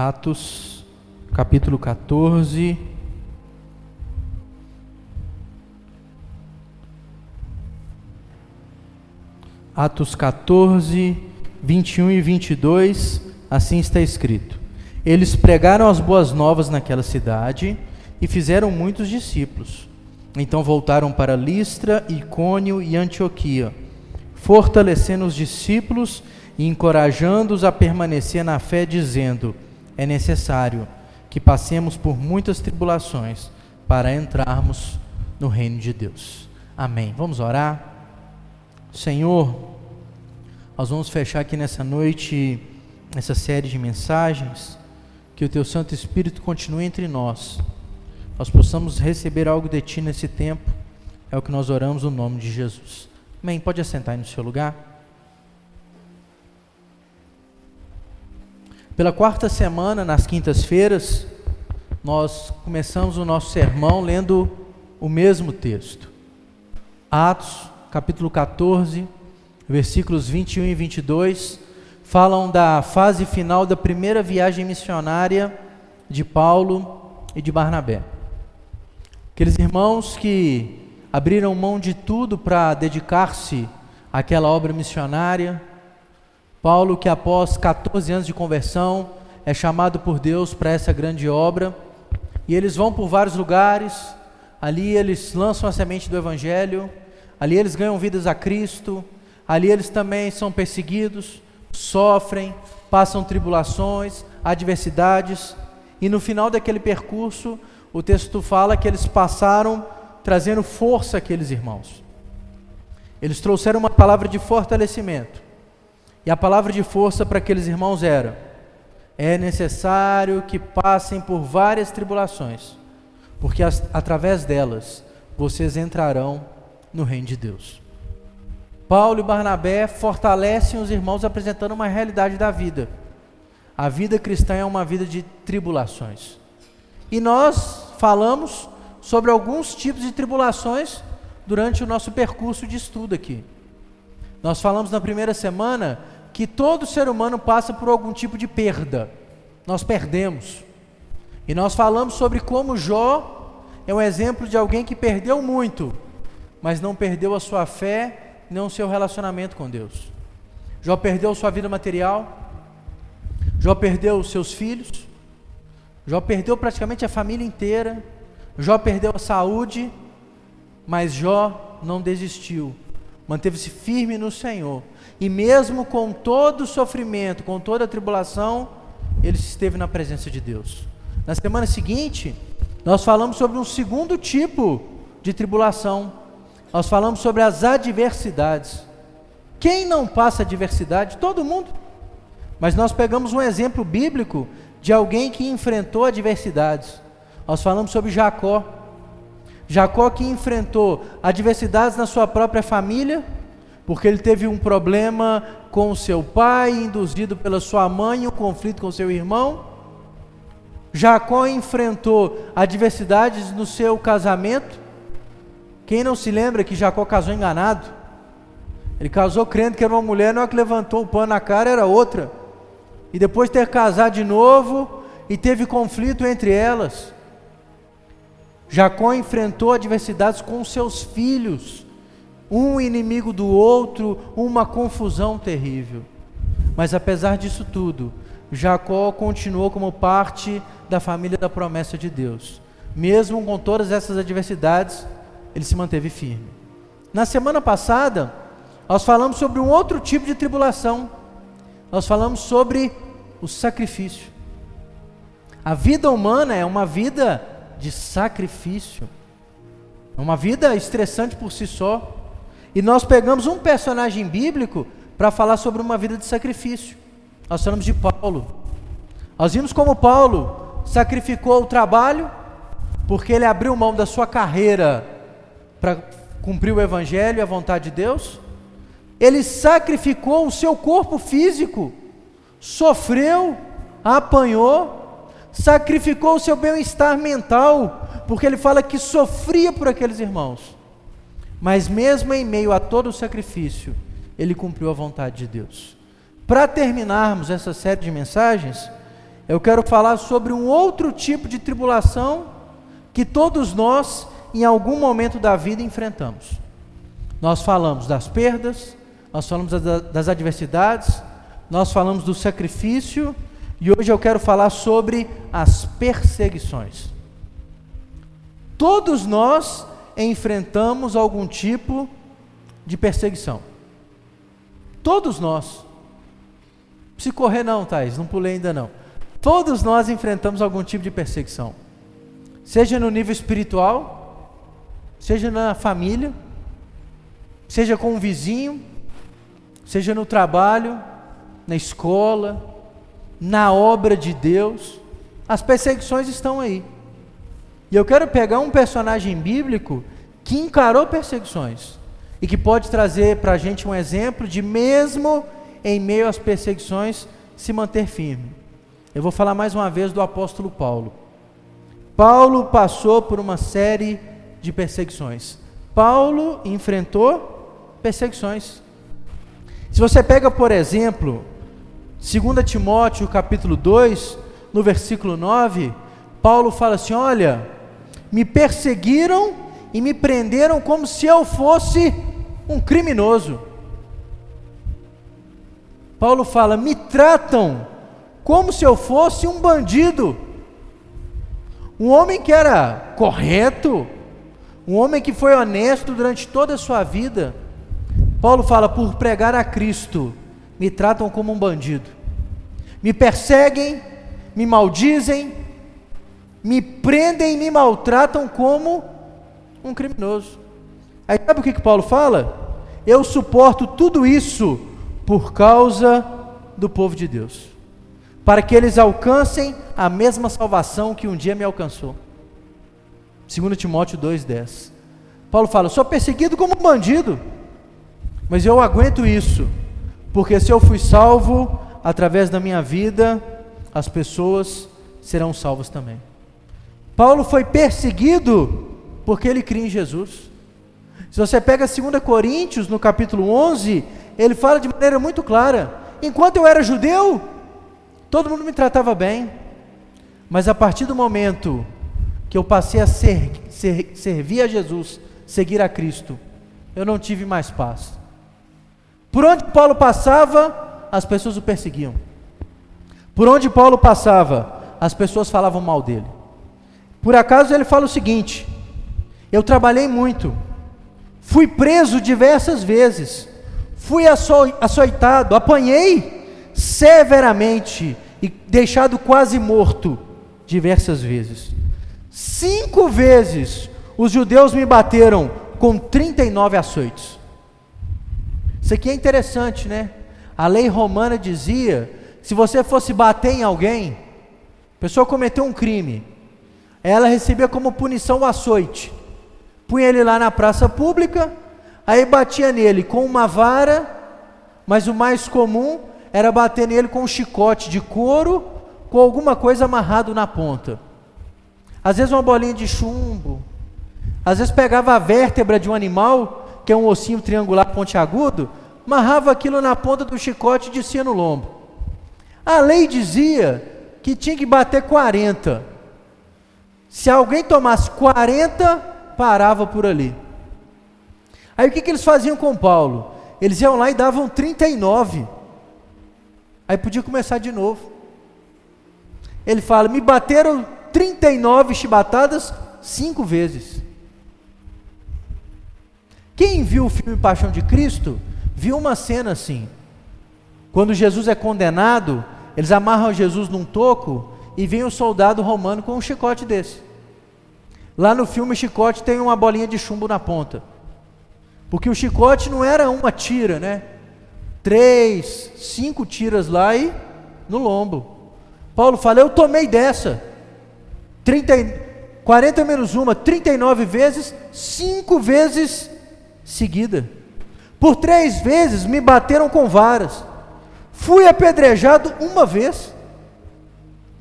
Atos, capítulo 14. Atos 14, 21 e 22, assim está escrito: Eles pregaram as boas novas naquela cidade e fizeram muitos discípulos. Então voltaram para Listra, Icônio e Antioquia, fortalecendo os discípulos e encorajando-os a permanecer na fé, dizendo: É necessário que passemos por muitas tribulações para entrarmos no reino de Deus. Amém. Vamos orar? Senhor, nós vamos fechar aqui nessa noite essa série de mensagens. Que o Teu Santo Espírito continue entre nós nós possamos receber algo de Ti nesse tempo, é o que nós oramos no nome de Jesus. Amém. Pode assentar aí no seu lugar. Pela quarta semana, nas quintas-feiras, nós começamos o nosso sermão lendo o mesmo texto. Atos, capítulo 14, versículos 21 e 22, falam da fase final da primeira viagem missionária de Paulo e de Barnabé. Aqueles irmãos que abriram mão de tudo para dedicar-se àquela obra missionária. Paulo, que após 14 anos de conversão, é chamado por Deus para essa grande obra. E eles vão por vários lugares, ali eles lançam a semente do Evangelho, ali eles ganham vidas a Cristo, ali eles também são perseguidos, sofrem, passam tribulações, adversidades, e no final daquele percurso, o texto fala que eles passaram trazendo força àqueles irmãos. Eles trouxeram uma palavra de fortalecimento. E a palavra de força para aqueles irmãos era: é necessário que passem por várias tribulações, porque as, através delas vocês entrarão no reino de Deus. Paulo e Barnabé fortalecem os irmãos apresentando uma realidade da vida. A vida cristã é uma vida de tribulações. E nós falamos sobre alguns tipos de tribulações durante o nosso percurso de estudo aqui. Nós falamos na primeira semana que todo ser humano passa por algum tipo de perda. Nós perdemos. E nós falamos sobre como Jó é um exemplo de alguém que perdeu muito, mas não perdeu a sua fé, não o seu relacionamento com Deus. Jó perdeu sua vida material, Jó perdeu seus filhos, Jó perdeu praticamente a família inteira, Jó perdeu a saúde, mas Jó não desistiu, manteve-se firme no Senhor, e mesmo com todo o sofrimento, com toda a tribulação, ele esteve na presença de Deus. Na semana seguinte, nós falamos sobre um segundo tipo de tribulação, nós falamos sobre as adversidades. Quem não passa adversidade? Todo mundo. Mas nós pegamos um exemplo bíblico de alguém que enfrentou adversidades. Nós falamos sobre Jacó. Jacó que enfrentou adversidades na sua própria família, porque ele teve um problema com seu pai, induzido pela sua mãe, um conflito com seu irmão. Jacó enfrentou adversidades no seu casamento. Quem não se lembra que Jacó casou enganado? Ele casou crendo que era uma mulher, não é que levantou o pano na cara, era outra e depois ter casado de novo e teve conflito entre elas. Jacó enfrentou adversidades com seus filhos, um inimigo do outro, uma confusão terrível. Mas apesar disso tudo, Jacó continuou como parte da família da promessa de Deus. Mesmo com todas essas adversidades, ele se manteve firme. Na semana passada, nós falamos sobre um outro tipo de tribulação nós falamos sobre o sacrifício. A vida humana é uma vida de sacrifício, é uma vida estressante por si só. E nós pegamos um personagem bíblico para falar sobre uma vida de sacrifício. Nós falamos de Paulo. Nós vimos como Paulo sacrificou o trabalho, porque ele abriu mão da sua carreira para cumprir o evangelho e a vontade de Deus ele sacrificou o seu corpo físico, sofreu, apanhou, sacrificou o seu bem-estar mental, porque ele fala que sofria por aqueles irmãos. Mas mesmo em meio a todo o sacrifício, ele cumpriu a vontade de Deus. Para terminarmos essa série de mensagens, eu quero falar sobre um outro tipo de tribulação que todos nós, em algum momento da vida, enfrentamos. Nós falamos das perdas, nós falamos das adversidades, nós falamos do sacrifício e hoje eu quero falar sobre as perseguições. Todos nós enfrentamos algum tipo de perseguição. Todos nós. Se correr não, Thais, não pulei ainda não. Todos nós enfrentamos algum tipo de perseguição. Seja no nível espiritual, seja na família, seja com um vizinho, seja no trabalho, na escola, na obra de Deus. As perseguições estão aí. E eu quero pegar um personagem bíblico que encarou perseguições e que pode trazer para a gente um exemplo de, mesmo em meio às perseguições, se manter firme. Eu vou falar mais uma vez do apóstolo Paulo. Paulo passou por uma série de perseguições. Paulo enfrentou perseguições. Se você pega, por exemplo, 2 Timóteo capítulo 2, no versículo 9, Paulo fala assim: Olha, me perseguiram e me prenderam como se eu fosse um criminoso. Paulo fala: me tratam como se eu fosse um bandido. Um homem que era correto, um homem que foi honesto durante toda a sua vida. Paulo fala: por pregar a Cristo, me tratam como um bandido. Me perseguem, me maldizem, me prendem e me maltratam como um criminoso. Aí sabe o que, que Paulo fala? Eu suporto tudo isso por causa do povo de Deus, para que eles alcancem a mesma salvação que um dia me alcançou. 2 Timóteo 2,10. Paulo fala: sou perseguido como um bandido, mas eu aguento isso, porque se eu fui salvo através da minha vida, as pessoas serão salvas também. Paulo foi perseguido porque ele cria em Jesus. Se você pega 2 Coríntios, no capítulo 11, ele fala de maneira muito clara: enquanto eu era judeu, todo mundo me tratava bem, mas a partir do momento que eu passei a ser, ser, servir a Jesus, seguir a Cristo, eu não tive mais paz. Por onde Paulo passava, as pessoas o perseguiam. Por onde Paulo passava, as pessoas falavam mal dele. Por acaso ele fala o seguinte: Eu trabalhei muito, fui preso diversas vezes, fui açoitado, apanhei severamente e deixado quase morto diversas vezes. Cinco vezes os judeus me bateram com 39 açoites. Isso aqui é interessante, né? A lei romana dizia: se você fosse bater em alguém, a pessoa cometeu um crime, ela recebia como punição o açoite. Punha ele lá na praça pública, aí batia nele com uma vara, mas o mais comum era bater nele com um chicote de couro, com alguma coisa amarrado na ponta. Às vezes uma bolinha de chumbo, às vezes pegava a vértebra de um animal, que é um ossinho triangular pontiagudo, amarrava aquilo na ponta do chicote e descia no lombo. A lei dizia que tinha que bater 40. Se alguém tomasse 40, parava por ali. Aí o que, que eles faziam com Paulo? Eles iam lá e davam 39. Aí podia começar de novo. Ele fala: Me bateram 39 chibatadas cinco vezes. Quem viu o filme Paixão de Cristo, viu uma cena assim. Quando Jesus é condenado, eles amarram Jesus num toco e vem um soldado romano com um chicote desse. Lá no filme, o chicote tem uma bolinha de chumbo na ponta. Porque o chicote não era uma tira, né? Três, cinco tiras lá e no lombo. Paulo fala: Eu tomei dessa. 30, 40 menos uma, 39 vezes, cinco vezes seguida. Por três vezes me bateram com varas. Fui apedrejado uma vez.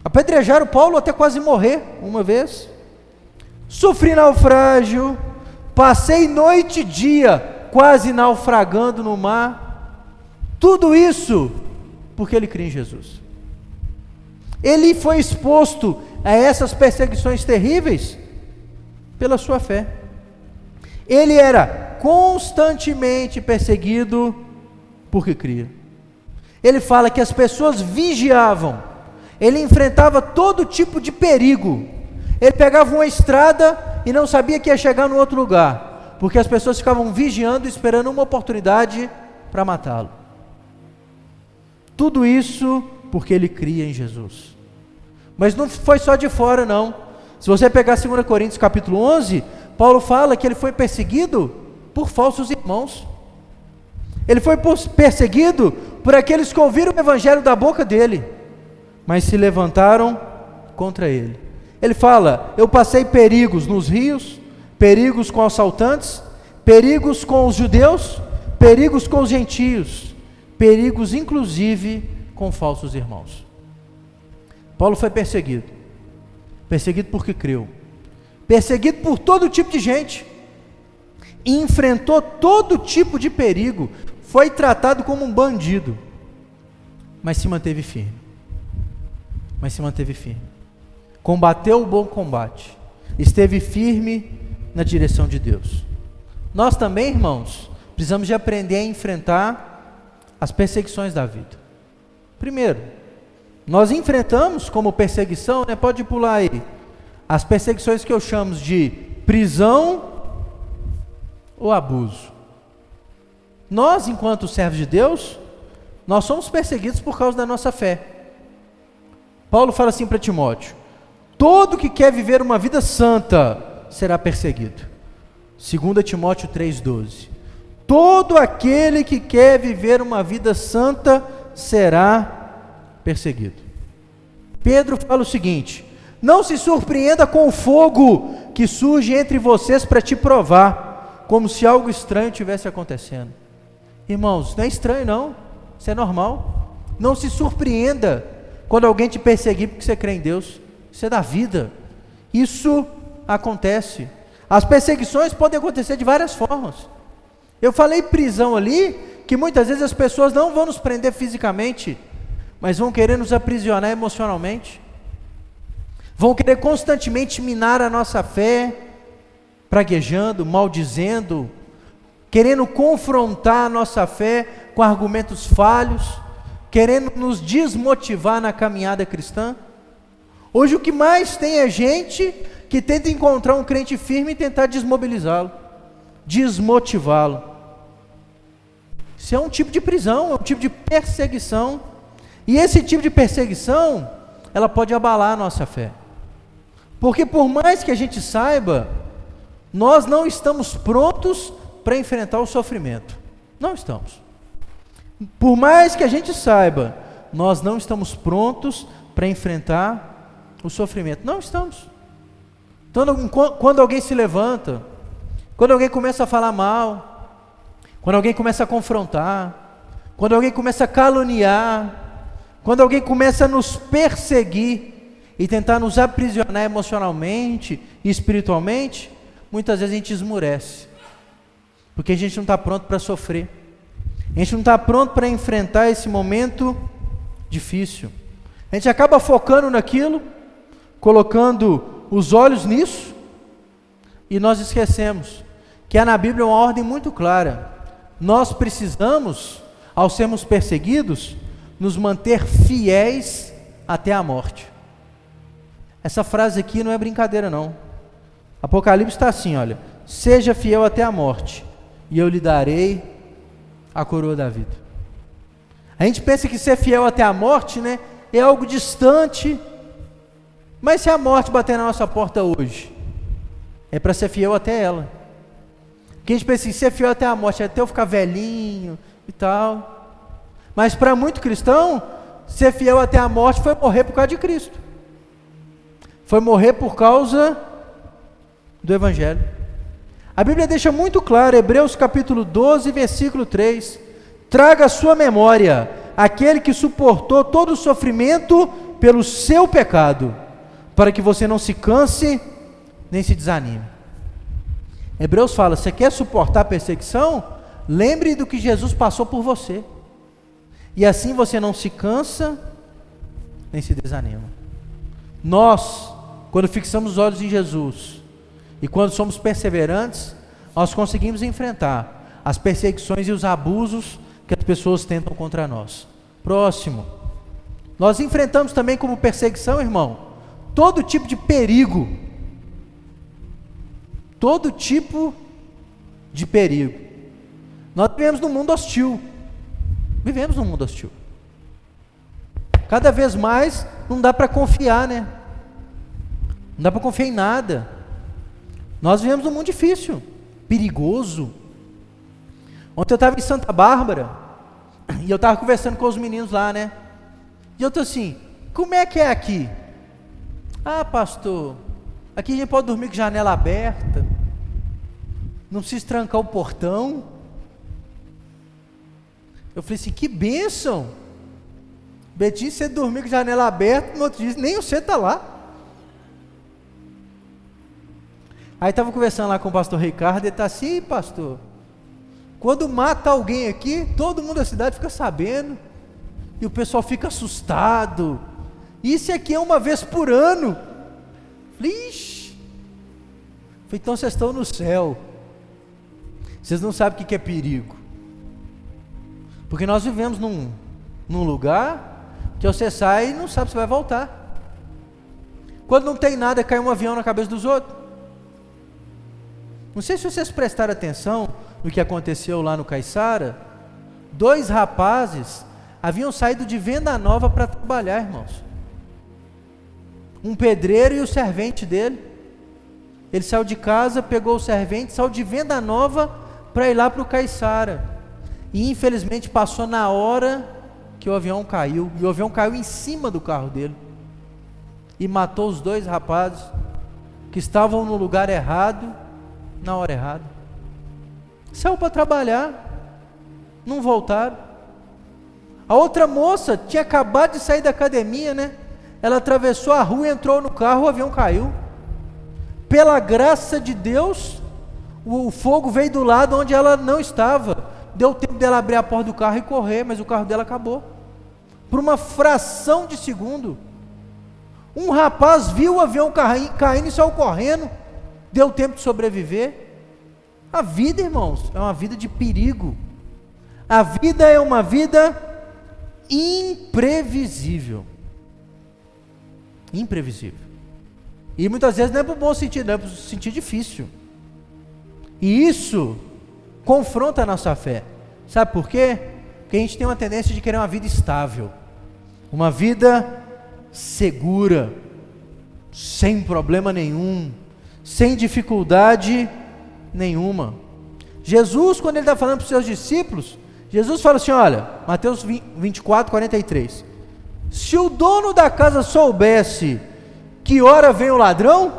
Apedrejaram Paulo até quase morrer uma vez. Sofri naufrágio, passei noite e dia quase naufragando no mar. Tudo isso porque ele crê em Jesus. Ele foi exposto a essas perseguições terríveis pela sua fé. Ele era constantemente perseguido porque cria. Ele fala que as pessoas vigiavam, ele enfrentava todo tipo de perigo. Ele pegava uma estrada e não sabia que ia chegar no outro lugar, porque as pessoas ficavam vigiando, esperando uma oportunidade para matá-lo. Tudo isso porque ele cria em Jesus. Mas não foi só de fora, não. Se você pegar 2 Coríntios capítulo 11, Paulo fala que ele foi perseguido por falsos irmãos. Ele foi perseguido por aqueles que ouviram o evangelho da boca dele, mas se levantaram contra ele. Ele fala: Eu passei perigos nos rios, perigos com assaltantes, perigos com os judeus, perigos com os gentios, perigos inclusive com falsos irmãos. Paulo foi perseguido, perseguido porque creu, perseguido por todo tipo de gente, enfrentou todo tipo de perigo, foi tratado como um bandido, mas se manteve firme. Mas se manteve firme. Combateu o bom combate, esteve firme na direção de Deus. Nós também, irmãos, precisamos de aprender a enfrentar as perseguições da vida. Primeiro, nós enfrentamos como perseguição, né, pode pular aí, as perseguições que eu chamo de prisão ou abuso. Nós, enquanto servos de Deus, nós somos perseguidos por causa da nossa fé. Paulo fala assim para Timóteo: todo que quer viver uma vida santa será perseguido. 2 Timóteo 3,12. Todo aquele que quer viver uma vida santa será perseguido. Pedro fala o seguinte: não se surpreenda com o fogo que surge entre vocês para te provar, como se algo estranho tivesse acontecendo. Irmãos, não é estranho não, isso é normal. Não se surpreenda quando alguém te perseguir porque você crê em Deus. Isso é da vida. Isso acontece. As perseguições podem acontecer de várias formas. Eu falei prisão ali, que muitas vezes as pessoas não vão nos prender fisicamente, mas vão querer nos aprisionar emocionalmente. Vão querer constantemente minar a nossa fé, praguejando, maldizendo, querendo confrontar a nossa fé com argumentos falhos, querendo nos desmotivar na caminhada cristã. Hoje o que mais tem é gente que tenta encontrar um crente firme e tentar desmobilizá-lo, desmotivá-lo. Isso é um tipo de prisão, é um tipo de perseguição. E esse tipo de perseguição, ela pode abalar a nossa fé. Porque por mais que a gente saiba, nós não estamos prontos para enfrentar o sofrimento. Não estamos. Por mais que a gente saiba, nós não estamos prontos para enfrentar o sofrimento. Não estamos. Então, quando alguém se levanta, quando alguém começa a falar mal, quando alguém começa a confrontar, quando alguém começa a caluniar, quando alguém começa a nos perseguir e tentar nos aprisionar emocionalmente e espiritualmente, muitas vezes a gente esmurece. Porque a gente não está pronto para sofrer. A gente não está pronto para enfrentar esse momento difícil. A gente acaba focando naquilo, colocando os olhos nisso, e nós esquecemos que há na Bíblia uma ordem muito clara. Nós precisamos, ao sermos perseguidos, nos manter fiéis até a morte. Essa frase aqui não é brincadeira, não. Apocalipse está assim: olha, seja fiel até a morte, e eu lhe darei a coroa da vida. A gente pensa que ser fiel até a morte, né, é algo distante. Mas se a morte bater na nossa porta hoje, é para ser fiel até ela. Porque a gente pensa em ser fiel até a morte, até eu ficar velhinho e tal. Mas para muito cristão, ser fiel até a morte foi morrer por causa de Cristo. Foi morrer por causa do Evangelho. A Bíblia deixa muito claro, Hebreus capítulo 12, versículo 3: Traga a sua memória aquele que suportou todo o sofrimento pelo seu pecado, para que você não se canse nem se desanime. Hebreus fala: você quer suportar perseguição? Lembre do que Jesus passou por você. E assim você não se cansa nem se desanimam. Nós, quando fixamos os olhos em Jesus e quando somos perseverantes, nós conseguimos enfrentar as perseguições e os abusos que as pessoas tentam contra nós. Próximo. Nós enfrentamos também como perseguição, irmão, todo tipo de perigo. Todo tipo de perigo. Nós vivemos num mundo hostil. Vivemos num mundo hostil. Cada vez mais não dá para confiar, né? Não dá para confiar em nada. Nós vivemos num mundo difícil, perigoso. Ontem eu estava em Santa Bárbara e eu estava conversando com os meninos lá, né? E eu estou assim, como é que é aqui? Ah, pastor, aqui a gente pode dormir com janela aberta, não precisa trancar o portão. Eu falei assim, que bênção! Betinho, você dormir com janela aberta, no outro dia nem você está lá. Aí estava conversando lá com o pastor Ricardo, ele está assim, pastor, quando mata alguém aqui, todo mundo da cidade fica sabendo, e o pessoal fica assustado. Isso aqui é uma vez por ano. Ixi. Então vocês estão no céu. Vocês não sabem o que é perigo. Porque nós vivemos num, num lugar que você sai e não sabe se vai voltar. Quando não tem nada, cai um avião na cabeça dos outros. Não sei se vocês prestaram atenção no que aconteceu lá no Caiçara. Dois rapazes haviam saído de venda nova para trabalhar, irmãos. Um pedreiro e o servente dele. Ele saiu de casa, pegou o servente, saiu de venda nova para ir lá para o Caiçara. E infelizmente passou na hora que o avião caiu, e o avião caiu em cima do carro dele, e matou os dois rapazes que estavam no lugar errado, na hora errada. Saiu para trabalhar, não voltaram. A outra moça tinha acabado de sair da academia, né? Ela atravessou a rua, entrou no carro, o avião caiu. Pela graça de Deus, o fogo veio do lado onde ela não estava. Deu tempo dela abrir a porta do carro e correr, mas o carro dela acabou. Por uma fração de segundo. Um rapaz viu o avião caindo e saiu correndo. Deu tempo de sobreviver. A vida, irmãos, é uma vida de perigo. A vida é uma vida imprevisível. Imprevisível. E muitas vezes não é para o bom sentido, é para o sentido difícil. E isso confronta a nossa fé. Sabe por quê? Porque a gente tem uma tendência de querer uma vida estável, uma vida segura, sem problema nenhum, sem dificuldade nenhuma. Jesus, quando ele está falando para os seus discípulos, Jesus fala assim: olha, Mateus 24, 43. Se o dono da casa soubesse que hora vem o ladrão,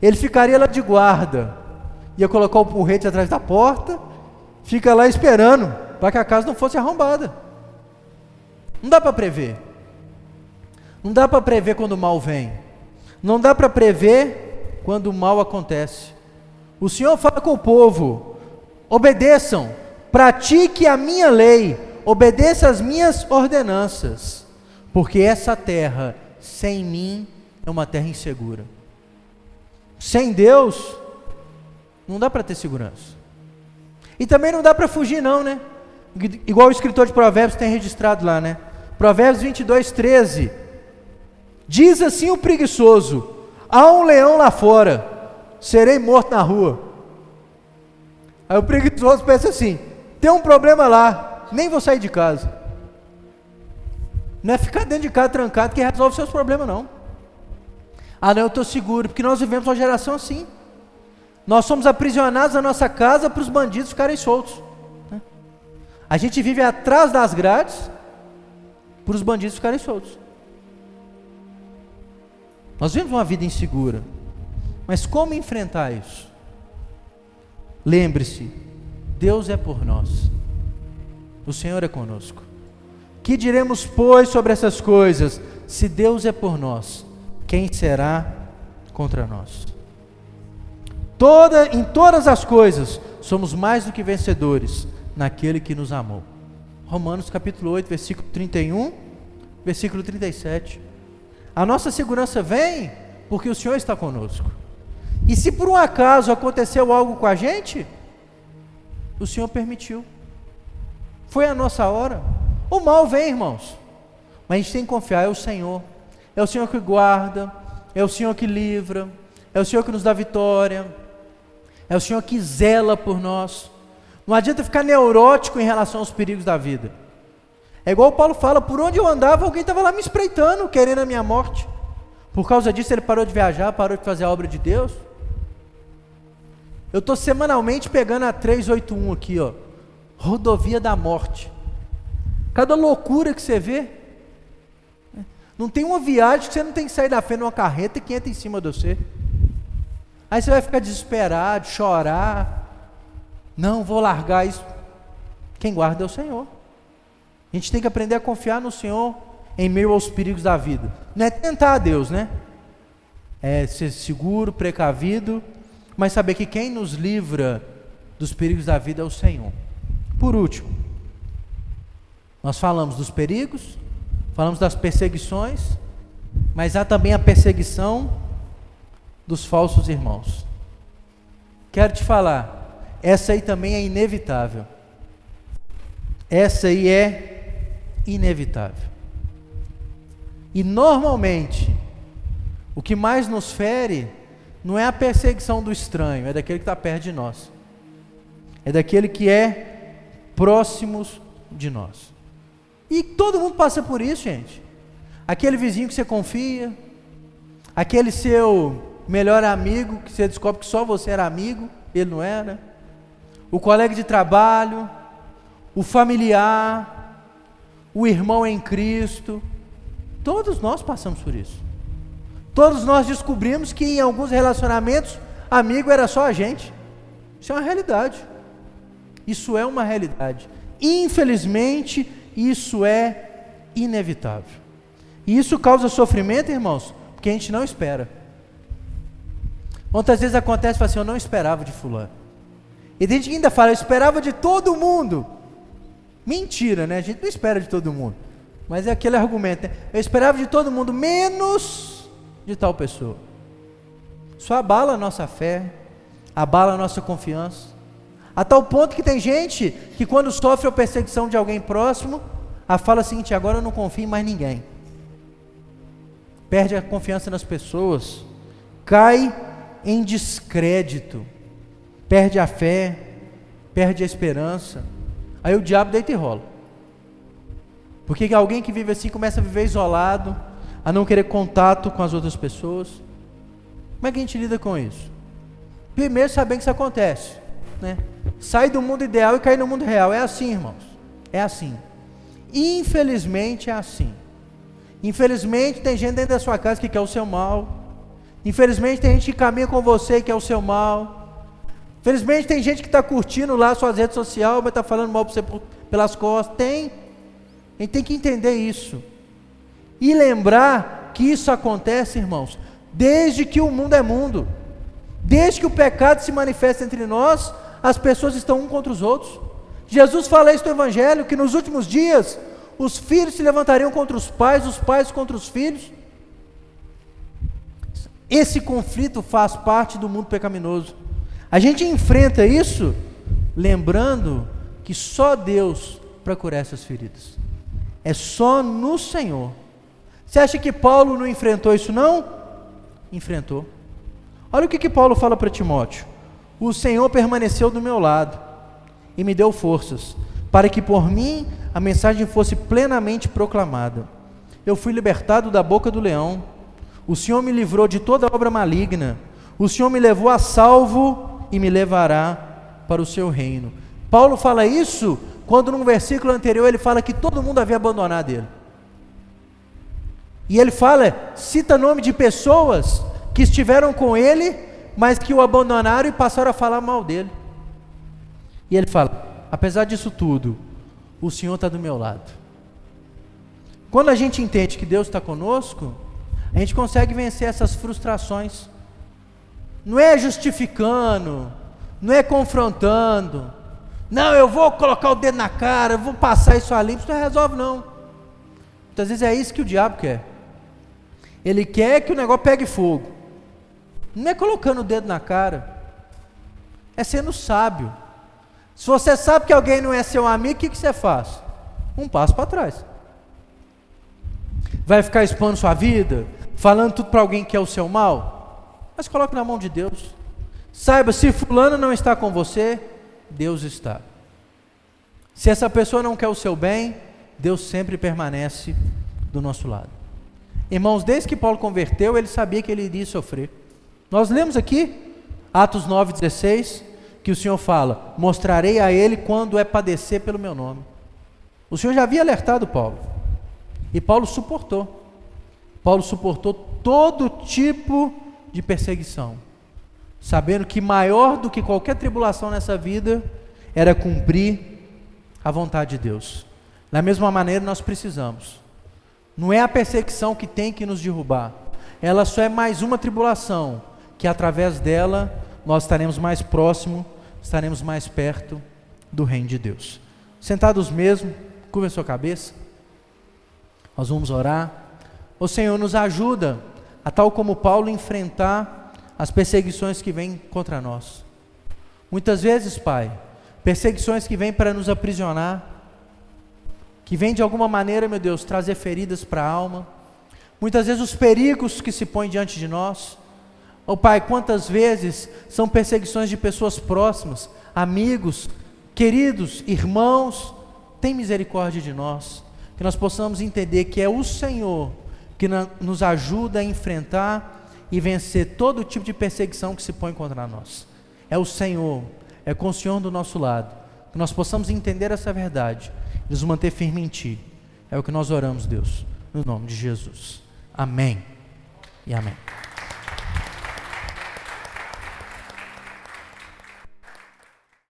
ele ficaria lá de guarda ia colocar o porrete atrás da porta, fica lá esperando para que a casa não fosse arrombada. Não dá para prever. Não dá para prever quando o mal vem. Não dá para prever quando o mal acontece. O Senhor fala com o povo: obedeçam, pratique a minha lei, obedeça as minhas ordenanças, porque essa terra sem mim é uma terra insegura. Sem Deus, não dá para ter segurança. E também não dá para fugir, não, né? Igual o escritor de Provérbios tem registrado lá, né? Provérbios 22, 13. Diz assim o preguiçoso: Há um leão lá fora, serei morto na rua. Aí o preguiçoso pensa assim: Tem um problema lá, nem vou sair de casa. Não é ficar dentro de casa trancado que resolve seus problemas, não. Ah, não, eu estou seguro, porque nós vivemos uma geração assim. Nós somos aprisionados na nossa casa para os bandidos ficarem soltos. Né? A gente vive atrás das grades para os bandidos ficarem soltos. Nós vivemos uma vida insegura. Mas como enfrentar isso? Lembre-se, Deus é por nós. O Senhor é conosco. Que diremos, pois, sobre essas coisas? Se Deus é por nós, quem será contra nós? Toda, em todas as coisas, somos mais do que vencedores naquele que nos amou. Romanos capítulo 8, versículo 31 Versículo 37. A nossa segurança vem porque o Senhor está conosco. E se por um acaso aconteceu algo com a gente, o Senhor permitiu. Foi a nossa hora. O mal vem, irmãos. Mas a gente tem que confiar, é o Senhor. É o Senhor que guarda, é o Senhor que livra, é o Senhor que nos dá vitória, é o Senhor que zela por nós. Não adianta ficar neurótico em relação aos perigos da vida. É igual Paulo fala: por onde eu andava, alguém estava lá me espreitando, querendo a minha morte. Por causa disso, ele parou de viajar, parou de fazer a obra de Deus. Eu estou semanalmente pegando a 381 aqui, ó. Rodovia da morte. Cada loucura que você vê. Não tem uma viagem que você não tem que sair da frente numa carreta e que entra em cima de você. Aí você vai ficar desesperado, chorar. Não, vou largar isso. Quem guarda é o Senhor. A gente tem que aprender a confiar no Senhor em meio aos perigos da vida. Não é tentar a Deus, né? É ser seguro, precavido, mas saber que quem nos livra dos perigos da vida é o Senhor. Por último, nós falamos dos perigos, falamos das perseguições, mas há também a perseguição dos falsos irmãos. Quero te falar, essa aí também é inevitável. Essa aí é inevitável. E normalmente, o que mais nos fere não é a perseguição do estranho, é daquele que está perto de nós. É daquele que é próximos de nós. E todo mundo passa por isso, gente. Aquele vizinho que você confia, aquele seu melhor amigo, que você descobre que só você era amigo, ele não era, o colega de trabalho, o familiar, o irmão em Cristo, todos nós passamos por isso. Todos nós descobrimos que em alguns relacionamentos, amigo era só a gente. Isso é uma realidade. Isso é uma realidade. Infelizmente, isso é inevitável. E isso causa sofrimento, irmãos, porque a gente não espera. Muitas vezes acontece, assim, eu não esperava de fulano. E tem gente ainda fala, eu esperava de todo mundo. Mentira, né? A gente não espera de todo mundo. Mas é aquele argumento, né? Eu esperava de todo mundo, menos de tal pessoa. Isso abala a nossa fé, abala a nossa confiança. A tal ponto que tem gente que quando sofre a perseguição de alguém próximo, a fala o seguinte, agora eu não confio em mais ninguém. Perde a confiança nas pessoas, cai em descrédito, perde a fé, perde a esperança. Aí o diabo deita e rola. Porque alguém que vive assim começa a viver isolado, a não querer contato com as outras pessoas. Como é que a gente lida com isso? Primeiro, saber que isso acontece. Né? Sai do mundo ideal e cai no mundo real. É assim, irmãos. É assim. Infelizmente é assim. Infelizmente tem gente dentro da sua casa que quer o seu mal. Infelizmente tem gente que caminha com você que é o seu mal. Infelizmente tem gente que está curtindo lá suas redes sociais, mas está falando mal para você pelas costas. Tem. A gente tem que entender isso. E lembrar que isso acontece, irmãos, desde que o mundo é mundo. Desde que o pecado se manifesta entre nós, as pessoas estão um contra os outros. Jesus fala isso no Evangelho, que nos últimos dias os filhos se levantariam contra os pais, os pais contra os filhos. Esse conflito faz parte do mundo pecaminoso. A gente enfrenta isso lembrando que só Deus para curar essas feridas. É só no Senhor. Você acha que Paulo não enfrentou isso não? Enfrentou. Olha o que, que Paulo fala para Timóteo. O Senhor permaneceu do meu lado e me deu forças, para que por mim a mensagem fosse plenamente proclamada. Eu fui libertado da boca do leão o Senhor me livrou de toda obra maligna. O Senhor me levou a salvo e me levará para o seu reino. Paulo fala isso quando no versículo anterior ele fala que todo mundo havia abandonado ele. E ele fala, cita nome de pessoas que estiveram com ele, mas que o abandonaram e passaram a falar mal dele. E ele fala: apesar disso tudo, o Senhor está do meu lado. Quando a gente entende que Deus está conosco, a gente consegue vencer essas frustrações. Não é justificando, não é confrontando. Não, eu vou colocar o dedo na cara, eu vou passar isso ali, isso não resolve não. Muitas vezes é isso que o diabo quer. Ele quer que o negócio pegue fogo. Não é colocando o dedo na cara, é sendo sábio. Se você sabe que alguém não é seu amigo, o que, que você faz? Um passo para trás. Vai ficar expondo sua vida, falando tudo para alguém que é o seu mal? Mas coloque na mão de Deus. Saiba, se fulano não está com você, Deus está. Se essa pessoa não quer o seu bem, Deus sempre permanece do nosso lado. Irmãos, desde que Paulo converteu, ele sabia que ele iria sofrer. Nós lemos aqui, Atos 9,16, que o Senhor fala: Mostrarei a ele quando é padecer pelo meu nome. O Senhor já havia alertado Paulo. E Paulo suportou. Paulo suportou todo tipo de perseguição, sabendo que maior do que qualquer tribulação nessa vida era cumprir a vontade de Deus. Da mesma maneira, nós precisamos. Não é a perseguição que tem que nos derrubar, ela só é mais uma tribulação, que através dela nós estaremos mais próximo, estaremos mais perto do reino de Deus. Sentados mesmo, curva a sua cabeça. Nós vamos orar. O Senhor nos ajuda a tal como Paulo enfrentar as perseguições que vêm contra nós. Muitas vezes, Pai, perseguições que vêm para nos aprisionar, que vêm de alguma maneira, meu Deus, trazer feridas para a alma. Muitas vezes os perigos que se põem diante de nós. Oh Pai, quantas vezes são perseguições de pessoas próximas, amigos, queridos, irmãos. Tem misericórdia de nós que nós possamos entender que é o Senhor que nos ajuda a enfrentar e vencer todo tipo de perseguição que se põe contra nós. É o Senhor, é com o Senhor do nosso lado, que nós possamos entender essa verdade e nos manter firme em Ti. É o que nós oramos, Deus, no nome de Jesus. Amém e amém.